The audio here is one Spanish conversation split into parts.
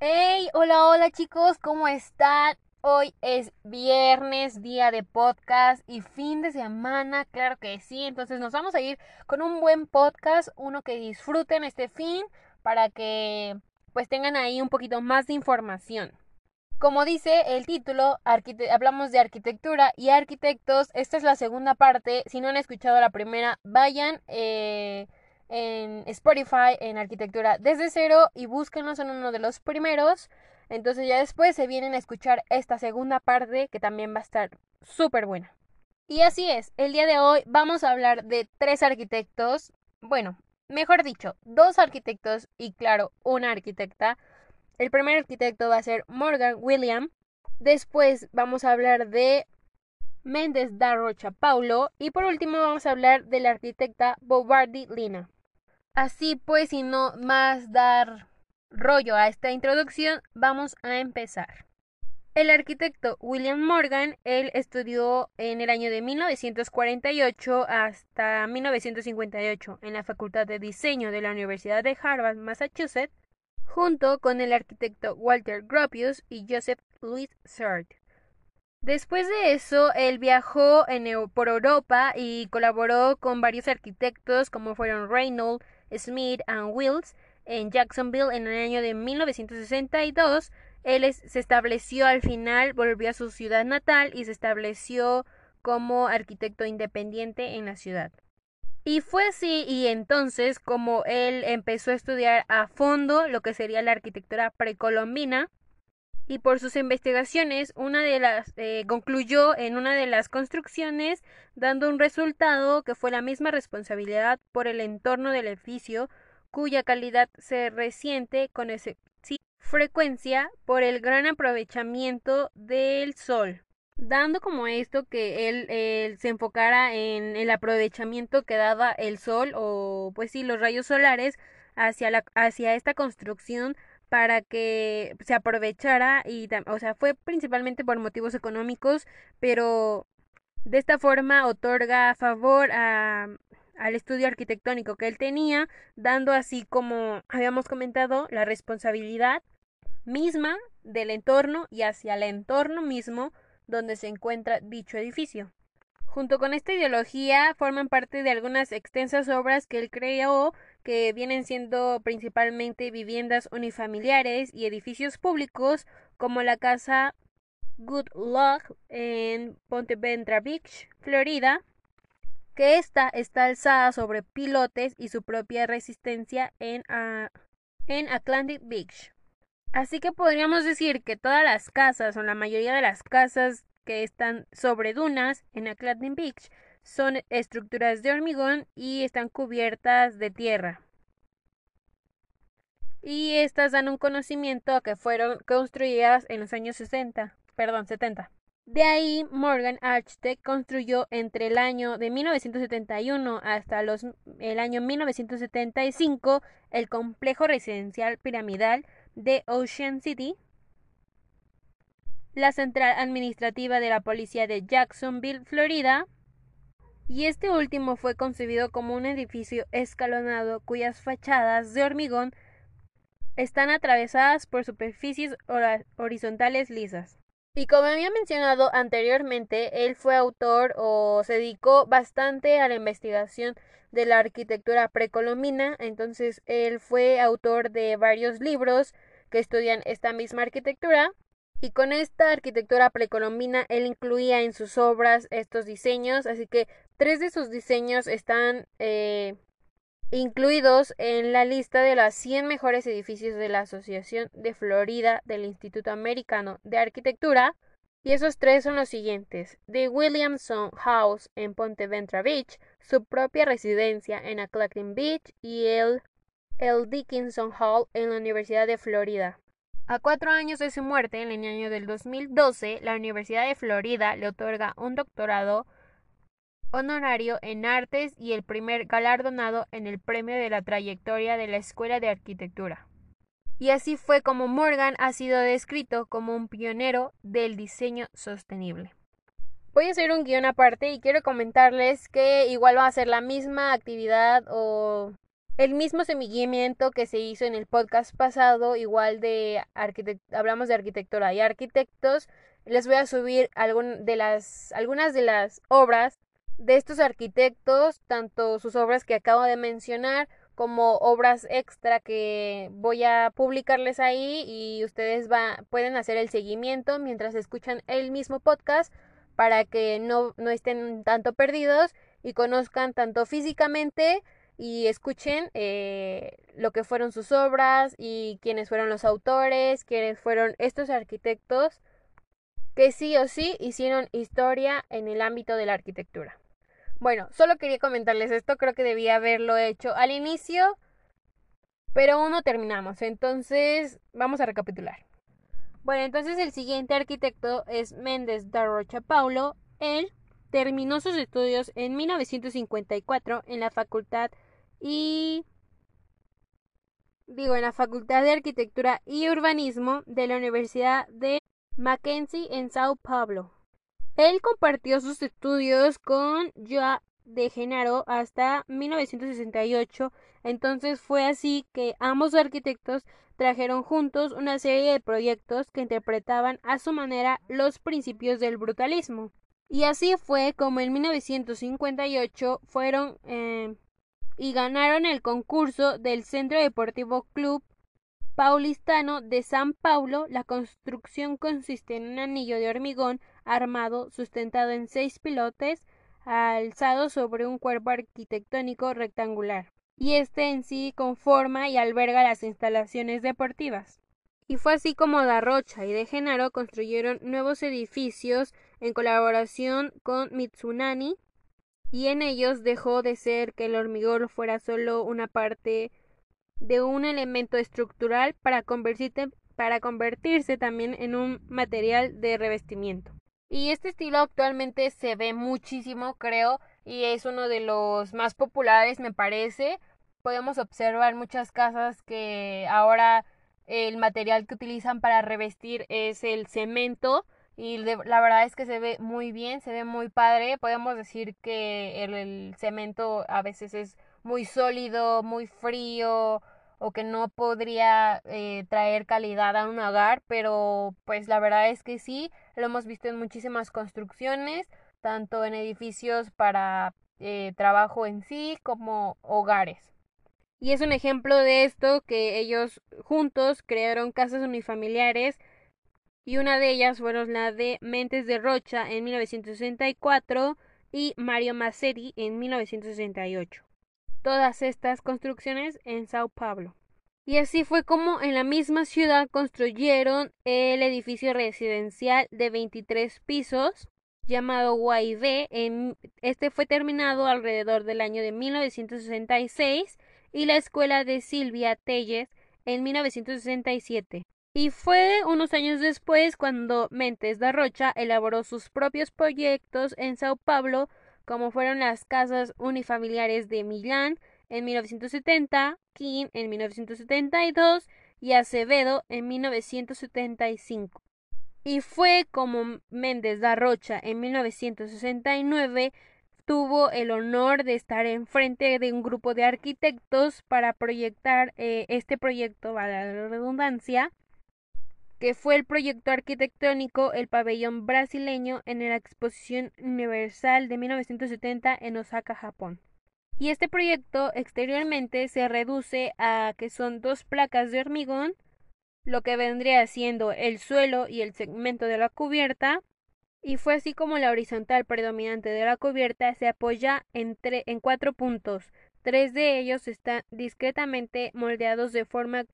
Hey, hola, hola chicos, ¿cómo están? Hoy es viernes, día de podcast y fin de semana, claro que sí. Entonces nos vamos a ir con un buen podcast, uno que disfruten este fin para que pues tengan ahí un poquito más de información. Como dice el título, hablamos de arquitectura y arquitectos. Esta es la segunda parte. Si no han escuchado la primera, vayan. Eh, en Spotify en arquitectura desde cero y búsquenos en uno de los primeros. Entonces ya después se vienen a escuchar esta segunda parte que también va a estar súper buena. Y así es, el día de hoy vamos a hablar de tres arquitectos, bueno, mejor dicho, dos arquitectos y claro, una arquitecta. El primer arquitecto va a ser Morgan William. Después vamos a hablar de Méndez da Rocha Paulo. Y por último vamos a hablar de la arquitecta Bobardi Lina. Así pues, y no más dar rollo a esta introducción, vamos a empezar. El arquitecto William Morgan, él estudió en el año de 1948 hasta 1958 en la Facultad de Diseño de la Universidad de Harvard, Massachusetts, junto con el arquitecto Walter Gropius y Joseph Louis Sard. Después de eso, él viajó por Europa y colaboró con varios arquitectos como fueron Reynolds, Smith and Wills en Jacksonville en el año de 1962. Él se estableció al final, volvió a su ciudad natal y se estableció como arquitecto independiente en la ciudad. Y fue así y entonces como él empezó a estudiar a fondo lo que sería la arquitectura precolombina y por sus investigaciones una de las eh, concluyó en una de las construcciones dando un resultado que fue la misma responsabilidad por el entorno del edificio cuya calidad se resiente con frecuencia por el gran aprovechamiento del sol. Dando como esto que él, se enfocara en el aprovechamiento que daba el sol o pues sí los rayos solares hacia la hacia esta construcción para que se aprovechara y, o sea, fue principalmente por motivos económicos, pero de esta forma otorga favor a, al estudio arquitectónico que él tenía, dando así como habíamos comentado la responsabilidad misma del entorno y hacia el entorno mismo donde se encuentra dicho edificio. Junto con esta ideología forman parte de algunas extensas obras que él creó que vienen siendo principalmente viviendas unifamiliares y edificios públicos como la casa Good Luck en Ponte Ventra Beach, Florida, que esta está alzada sobre pilotes y su propia resistencia en, en Atlantic Beach. Así que podríamos decir que todas las casas o la mayoría de las casas que están sobre dunas en Atlantic Beach son estructuras de hormigón y están cubiertas de tierra. Y estas dan un conocimiento que fueron construidas en los años 60, perdón, 70. De ahí, Morgan Architect construyó entre el año de 1971 hasta los, el año 1975 el complejo residencial piramidal de Ocean City, la central administrativa de la policía de Jacksonville, Florida, y este último fue concebido como un edificio escalonado cuyas fachadas de hormigón están atravesadas por superficies horizontales lisas. Y como había mencionado anteriormente, él fue autor o se dedicó bastante a la investigación de la arquitectura precolombina, entonces él fue autor de varios libros que estudian esta misma arquitectura y con esta arquitectura precolombina él incluía en sus obras estos diseños, así que tres de sus diseños están eh, incluidos en la lista de las 100 mejores edificios de la Asociación de Florida del Instituto Americano de Arquitectura. Y esos tres son los siguientes: The Williamson House en Ponte Ventra Beach, su propia residencia en Aclacking Beach y el el Dickinson Hall en la Universidad de Florida. A cuatro años de su muerte, en el año del 2012, la Universidad de Florida le otorga un doctorado honorario en artes y el primer galardonado en el premio de la trayectoria de la Escuela de Arquitectura. Y así fue como Morgan ha sido descrito como un pionero del diseño sostenible. Voy a hacer un guion aparte y quiero comentarles que igual va a ser la misma actividad o el mismo semillamiento que se hizo en el podcast pasado, igual de hablamos de arquitectura y arquitectos. Les voy a subir de las, algunas de las obras de estos arquitectos, tanto sus obras que acabo de mencionar como obras extra que voy a publicarles ahí y ustedes va, pueden hacer el seguimiento mientras escuchan el mismo podcast para que no, no estén tanto perdidos y conozcan tanto físicamente y escuchen eh, lo que fueron sus obras y quiénes fueron los autores, quiénes fueron estos arquitectos que sí o sí hicieron historia en el ámbito de la arquitectura. Bueno, solo quería comentarles esto, creo que debía haberlo hecho al inicio, pero aún no terminamos, entonces vamos a recapitular. Bueno, entonces el siguiente arquitecto es Méndez da Rocha Paulo. Él terminó sus estudios en 1954 en la Facultad y digo en la Facultad de Arquitectura y Urbanismo de la Universidad de Mackenzie en Sao Paulo. Él compartió sus estudios con Joa de Genaro hasta 1968, entonces fue así que ambos arquitectos trajeron juntos una serie de proyectos que interpretaban a su manera los principios del brutalismo. Y así fue como en 1958 fueron eh, y ganaron el concurso del Centro Deportivo Club Paulistano de San Paulo. La construcción consiste en un anillo de hormigón armado sustentado en seis pilotes alzado sobre un cuerpo arquitectónico rectangular, y este en sí conforma y alberga las instalaciones deportivas. Y fue así como Da Rocha y De Genaro construyeron nuevos edificios en colaboración con Mitsunani, y en ellos dejó de ser que el hormigón fuera solo una parte de un elemento estructural para convertirse, para convertirse también en un material de revestimiento. Y este estilo actualmente se ve muchísimo, creo, y es uno de los más populares, me parece. Podemos observar muchas casas que ahora el material que utilizan para revestir es el cemento y la verdad es que se ve muy bien, se ve muy padre. Podemos decir que el cemento a veces es muy sólido, muy frío, o que no podría eh, traer calidad a un hogar, pero pues la verdad es que sí, lo hemos visto en muchísimas construcciones, tanto en edificios para eh, trabajo en sí como hogares. Y es un ejemplo de esto que ellos juntos crearon casas unifamiliares y una de ellas fueron la de Mentes de Rocha en 1964 y Mario Masseri en 1968 todas estas construcciones en Sao Paulo. Y así fue como en la misma ciudad construyeron el edificio residencial de 23 pisos llamado. En, este fue terminado alrededor del año de 1966 y la escuela de Silvia Telles en 1967. Y fue unos años después cuando Mentes da Rocha elaboró sus propios proyectos en Sao Paulo como fueron las casas unifamiliares de Milán en 1970, King en 1972 y Acevedo en 1975. Y fue como Méndez da Rocha en 1969 tuvo el honor de estar enfrente de un grupo de arquitectos para proyectar eh, este proyecto, a la redundancia, que fue el proyecto arquitectónico El Pabellón Brasileño en la Exposición Universal de 1970 en Osaka, Japón. Y este proyecto exteriormente se reduce a que son dos placas de hormigón, lo que vendría siendo el suelo y el segmento de la cubierta, y fue así como la horizontal predominante de la cubierta se apoya en, en cuatro puntos. Tres de ellos están discretamente moldeados de forma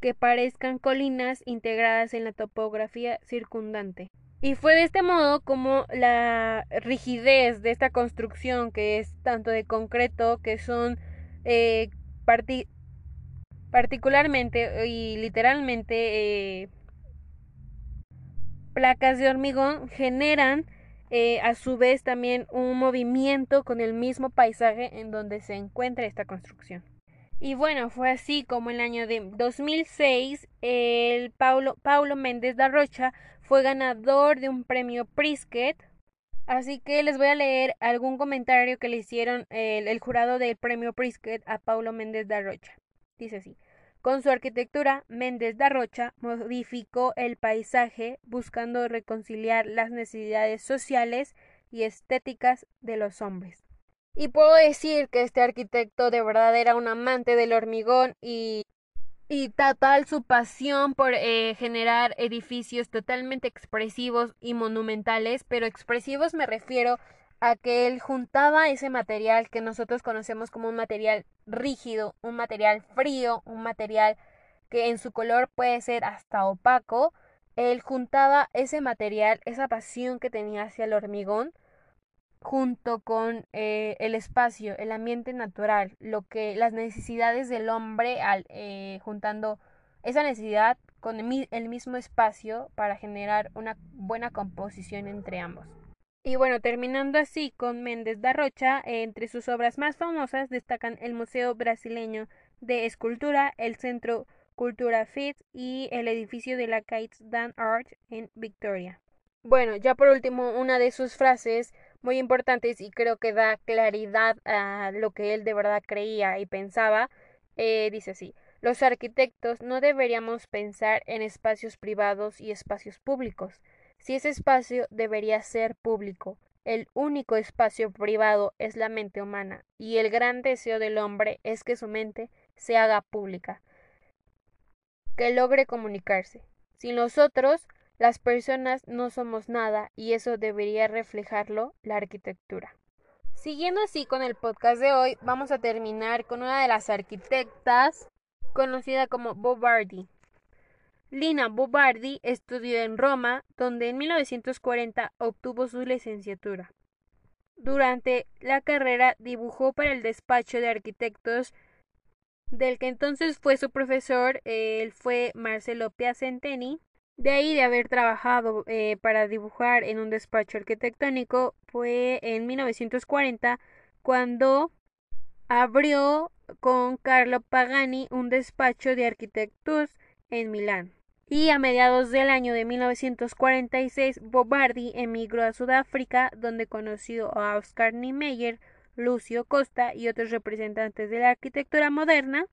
que parezcan colinas integradas en la topografía circundante. Y fue de este modo como la rigidez de esta construcción, que es tanto de concreto, que son eh, particularmente y literalmente eh, placas de hormigón generan eh, a su vez también un movimiento con el mismo paisaje en donde se encuentra esta construcción. Y bueno, fue así como en el año de 2006 el Paulo, Paulo Méndez da Rocha fue ganador de un premio Prisket. Así que les voy a leer algún comentario que le hicieron el, jurado del premio Prisket a Paulo Méndez da Rocha. Dice así. Con su arquitectura, Méndez da Rocha modificó el paisaje buscando reconciliar las necesidades sociales y estéticas de los hombres. Y puedo decir que este arquitecto de verdad era un amante del hormigón y, total su pasión por eh, generar edificios totalmente expresivos y monumentales, pero expresivos me refiero a que él juntaba ese material que nosotros conocemos como un material rígido, un material frío, un material que en su color puede ser hasta opaco, él juntaba ese material, esa pasión que tenía hacia el hormigón, junto con eh, el espacio, el ambiente natural, lo que las necesidades del hombre al eh, juntando esa necesidad con el mismo espacio para generar una buena composición entre ambos. Y bueno, terminando así con Méndez da Rocha, entre sus obras más famosas destacan el Museo Brasileño de Escultura, el Centro Cultura Fit y el edificio de la Kites Dan Art en Victoria. Bueno, ya por último, una de sus frases muy importantes y creo que da claridad a lo que él de verdad creía y pensaba, eh, dice así, los arquitectos no deberíamos pensar en espacios privados y espacios públicos. Si ese espacio debería ser público, el único espacio privado es la mente humana, y el gran deseo del hombre es que su mente se haga pública, que logre comunicarse. Sin nosotros, las personas no somos nada y eso debería reflejarlo la arquitectura. Siguiendo así con el podcast de hoy, vamos a terminar con una de las arquitectas conocida como Bobardi. Lina Bobardi estudió en Roma, donde en 1940 obtuvo su licenciatura. Durante la carrera dibujó para el despacho de arquitectos del que entonces fue su profesor, él fue Marcelo Piacentini, de ahí de haber trabajado eh, para dibujar en un despacho arquitectónico fue en 1940 cuando abrió con Carlo Pagani un despacho de arquitectos en Milán. Y a mediados del año de 1946 Bobardi emigró a Sudáfrica donde conoció a Oscar Niemeyer, Lucio Costa y otros representantes de la arquitectura moderna.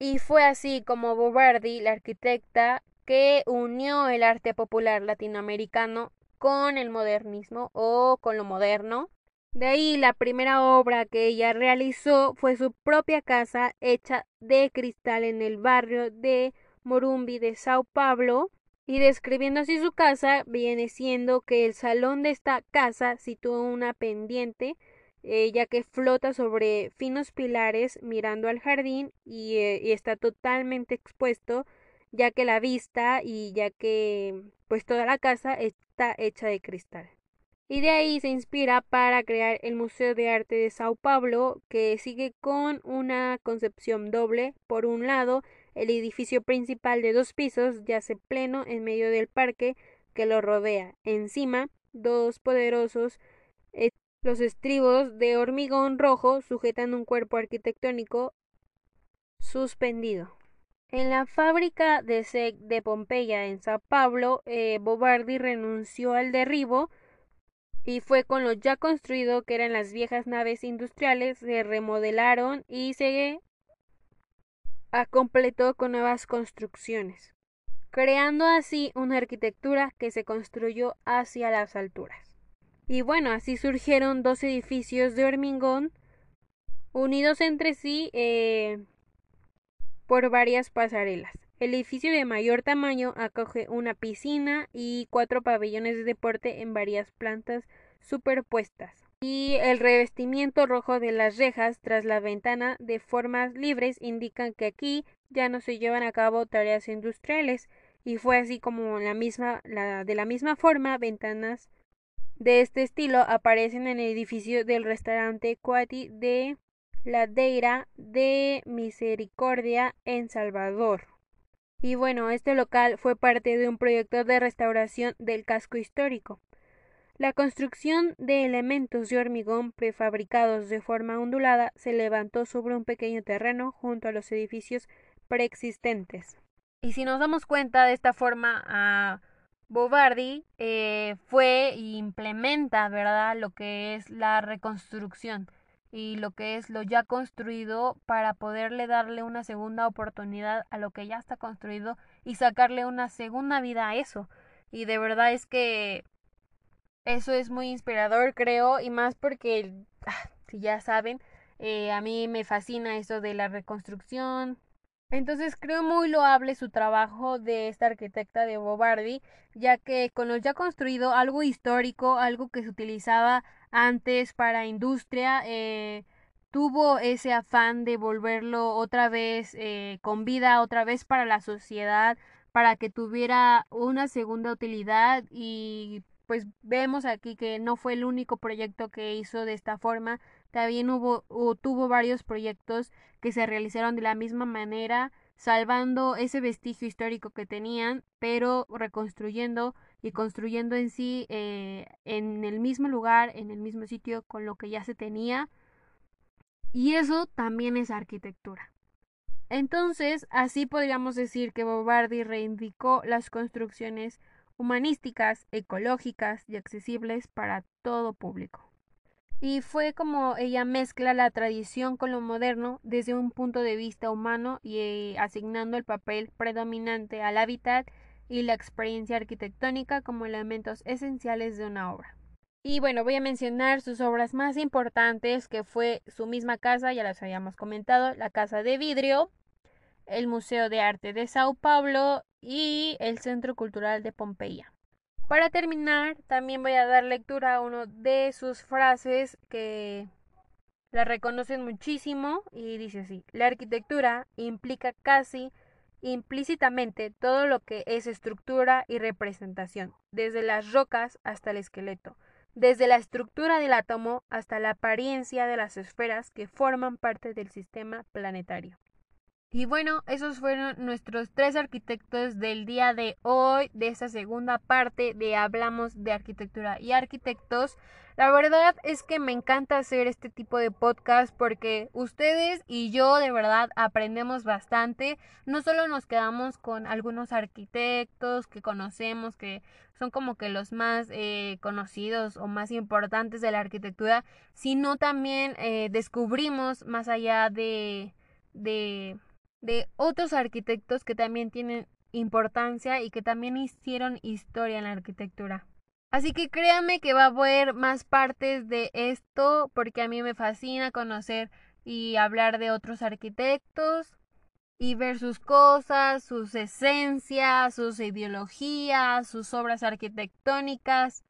Y fue así como Bobardi, la arquitecta, que unió el arte popular latinoamericano con el modernismo o con lo moderno. De ahí la primera obra que ella realizó fue su propia casa hecha de cristal en el barrio de Morumbi de Sao Paulo. Y describiendo así su casa, viene siendo que el salón de esta casa sitúa una pendiente, eh, ya que flota sobre finos pilares mirando al jardín y, eh, y está totalmente expuesto ya que la vista y ya que pues toda la casa está hecha de cristal. Y de ahí se inspira para crear el Museo de Arte de Sao Paulo, que sigue con una concepción doble. Por un lado, el edificio principal de dos pisos yace pleno en medio del parque que lo rodea. Encima, dos poderosos eh, los estribos de hormigón rojo sujetan un cuerpo arquitectónico suspendido. En la fábrica de SEC de Pompeya en Sao Paulo, eh, Bobardi renunció al derribo y fue con lo ya construido que eran las viejas naves industriales, se remodelaron y se completó con nuevas construcciones, creando así una arquitectura que se construyó hacia las alturas. Y bueno, así surgieron dos edificios de hormigón unidos entre sí eh, por varias pasarelas. El edificio de mayor tamaño acoge una piscina y cuatro pabellones de deporte en varias plantas superpuestas. Y el revestimiento rojo de las rejas tras la ventana de formas libres indican que aquí ya no se llevan a cabo tareas industriales y fue así como la misma, la, de la misma forma ventanas de este estilo aparecen en el edificio del restaurante Quati de Ladeira de Misericordia en Salvador. Y bueno, este local fue parte de un proyecto de restauración del casco histórico. La construcción de elementos de hormigón prefabricados de forma ondulada se levantó sobre un pequeño terreno junto a los edificios preexistentes. Y si nos damos cuenta de esta forma, a Bobardi eh, fue e implementa, ¿verdad?, lo que es la reconstrucción y lo que es lo ya construido para poderle darle una segunda oportunidad a lo que ya está construido y sacarle una segunda vida a eso. Y de verdad es que eso es muy inspirador, creo, y más porque, ah, si ya saben, eh, a mí me fascina eso de la reconstrucción. Entonces creo muy loable su trabajo de esta arquitecta de Bobardi, ya que con lo ya construido algo histórico, algo que se utilizaba antes para industria, eh, tuvo ese afán de volverlo otra vez eh, con vida, otra vez para la sociedad, para que tuviera una segunda utilidad y pues vemos aquí que no fue el único proyecto que hizo de esta forma, también hubo tuvo varios proyectos que se realizaron de la misma manera, salvando ese vestigio histórico que tenían, pero reconstruyendo y construyendo en sí eh, en el mismo lugar, en el mismo sitio, con lo que ya se tenía. Y eso también es arquitectura. Entonces, así podríamos decir que Bobardi reindicó las construcciones humanísticas, ecológicas y accesibles para todo público. Y fue como ella mezcla la tradición con lo moderno desde un punto de vista humano y eh, asignando el papel predominante al hábitat y la experiencia arquitectónica como elementos esenciales de una obra. Y bueno, voy a mencionar sus obras más importantes, que fue su misma casa, ya las habíamos comentado, la Casa de Vidrio, el Museo de Arte de Sao Paulo y el Centro Cultural de Pompeya. Para terminar, también voy a dar lectura a uno de sus frases que la reconocen muchísimo y dice así, la arquitectura implica casi implícitamente todo lo que es estructura y representación, desde las rocas hasta el esqueleto, desde la estructura del átomo hasta la apariencia de las esferas que forman parte del sistema planetario. Y bueno, esos fueron nuestros tres arquitectos del día de hoy, de esta segunda parte de Hablamos de Arquitectura y Arquitectos. La verdad es que me encanta hacer este tipo de podcast porque ustedes y yo de verdad aprendemos bastante. No solo nos quedamos con algunos arquitectos que conocemos, que son como que los más eh, conocidos o más importantes de la arquitectura, sino también eh, descubrimos más allá de... de de otros arquitectos que también tienen importancia y que también hicieron historia en la arquitectura. Así que créanme que va a haber más partes de esto porque a mí me fascina conocer y hablar de otros arquitectos y ver sus cosas, sus esencias, sus ideologías, sus obras arquitectónicas.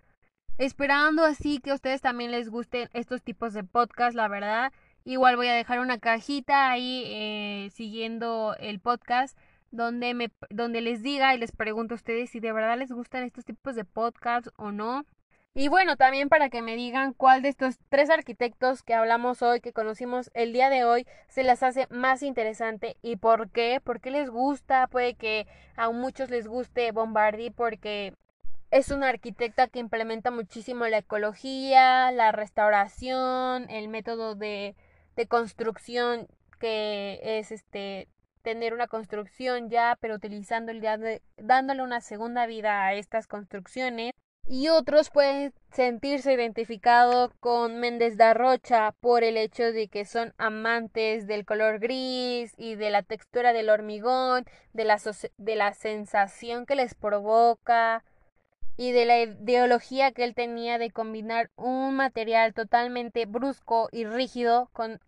Esperando así que a ustedes también les gusten estos tipos de podcast, la verdad. Igual voy a dejar una cajita ahí eh, siguiendo el podcast donde, me, donde les diga y les pregunto a ustedes si de verdad les gustan estos tipos de podcasts o no. Y bueno, también para que me digan cuál de estos tres arquitectos que hablamos hoy, que conocimos el día de hoy, se las hace más interesante y por qué, por qué les gusta, puede que a muchos les guste Bombardi porque es una arquitecta que implementa muchísimo la ecología, la restauración, el método de de construcción que es este tener una construcción ya pero utilizando dándole una segunda vida a estas construcciones. Y otros pueden sentirse identificados con Méndez da Rocha por el hecho de que son amantes del color gris y de la textura del hormigón, de la, de la sensación que les provoca y de la ideología que él tenía de combinar un material totalmente brusco y rígido con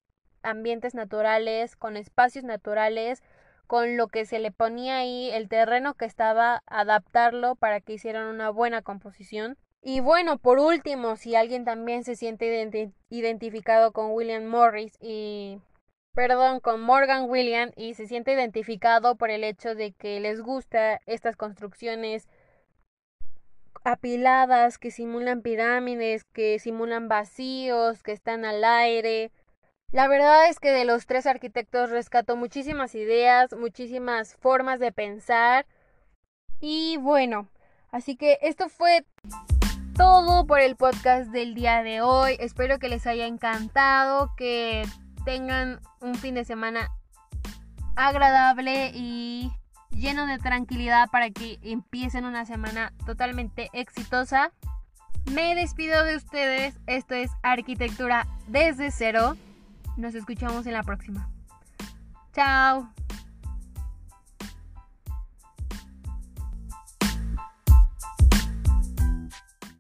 ambientes naturales, con espacios naturales, con lo que se le ponía ahí, el terreno que estaba, adaptarlo para que hicieran una buena composición. Y bueno, por último, si alguien también se siente identificado con William Morris y perdón, con Morgan William y se siente identificado por el hecho de que les gusta estas construcciones apiladas que simulan pirámides, que simulan vacíos, que están al aire, La verdad es que de los tres arquitectos rescató muchísimas ideas, muchísimas formas de pensar. Y bueno, así que esto fue todo por el podcast del día de hoy. Espero que les haya encantado, que tengan un fin de semana agradable y lleno de tranquilidad para que empiecen una semana totalmente exitosa. Me despido de ustedes. Esto es Arquitectura desde cero. Nos escuchamos en la próxima. Chao.